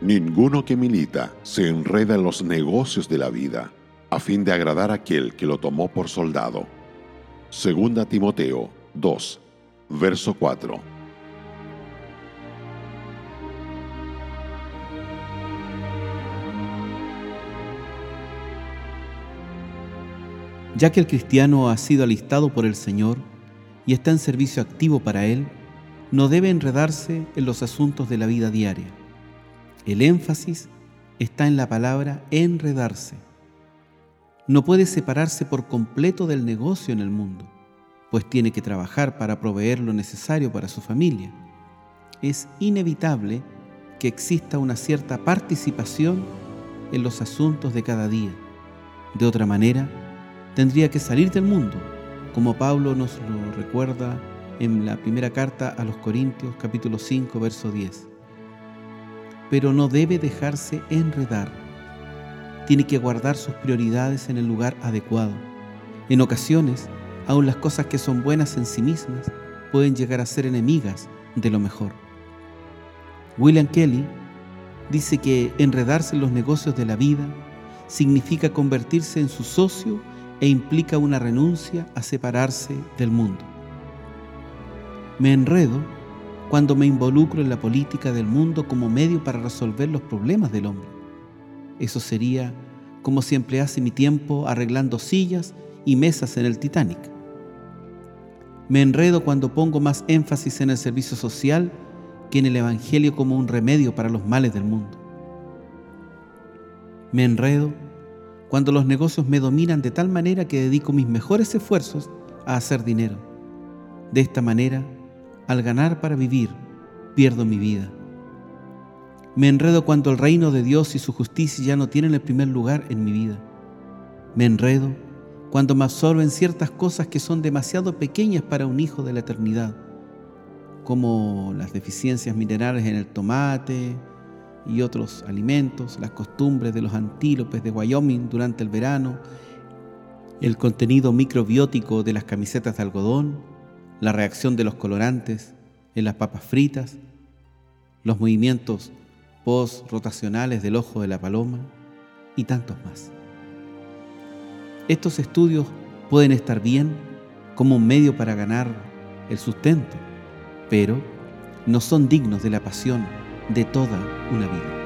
Ninguno que milita se enreda en los negocios de la vida a fin de agradar a aquel que lo tomó por soldado. Segunda Timoteo 2, verso 4. Ya que el cristiano ha sido alistado por el Señor y está en servicio activo para Él, no debe enredarse en los asuntos de la vida diaria. El énfasis está en la palabra enredarse. No puede separarse por completo del negocio en el mundo, pues tiene que trabajar para proveer lo necesario para su familia. Es inevitable que exista una cierta participación en los asuntos de cada día. De otra manera, tendría que salir del mundo, como Pablo nos lo recuerda en la primera carta a los Corintios capítulo 5 verso 10. Pero no debe dejarse enredar. Tiene que guardar sus prioridades en el lugar adecuado. En ocasiones, aun las cosas que son buenas en sí mismas pueden llegar a ser enemigas de lo mejor. William Kelly dice que enredarse en los negocios de la vida significa convertirse en su socio e implica una renuncia a separarse del mundo. Me enredo cuando me involucro en la política del mundo como medio para resolver los problemas del hombre. Eso sería como si emplease mi tiempo arreglando sillas y mesas en el Titanic. Me enredo cuando pongo más énfasis en el servicio social que en el Evangelio como un remedio para los males del mundo. Me enredo cuando los negocios me dominan de tal manera que dedico mis mejores esfuerzos a hacer dinero. De esta manera, al ganar para vivir, pierdo mi vida. Me enredo cuando el reino de Dios y su justicia ya no tienen el primer lugar en mi vida. Me enredo cuando me absorbo en ciertas cosas que son demasiado pequeñas para un hijo de la eternidad, como las deficiencias minerales en el tomate y otros alimentos, las costumbres de los antílopes de Wyoming durante el verano, el contenido microbiótico de las camisetas de algodón, la reacción de los colorantes en las papas fritas, los movimientos post-rotacionales del ojo de la paloma y tantos más. Estos estudios pueden estar bien como un medio para ganar el sustento, pero no son dignos de la pasión de toda una vida.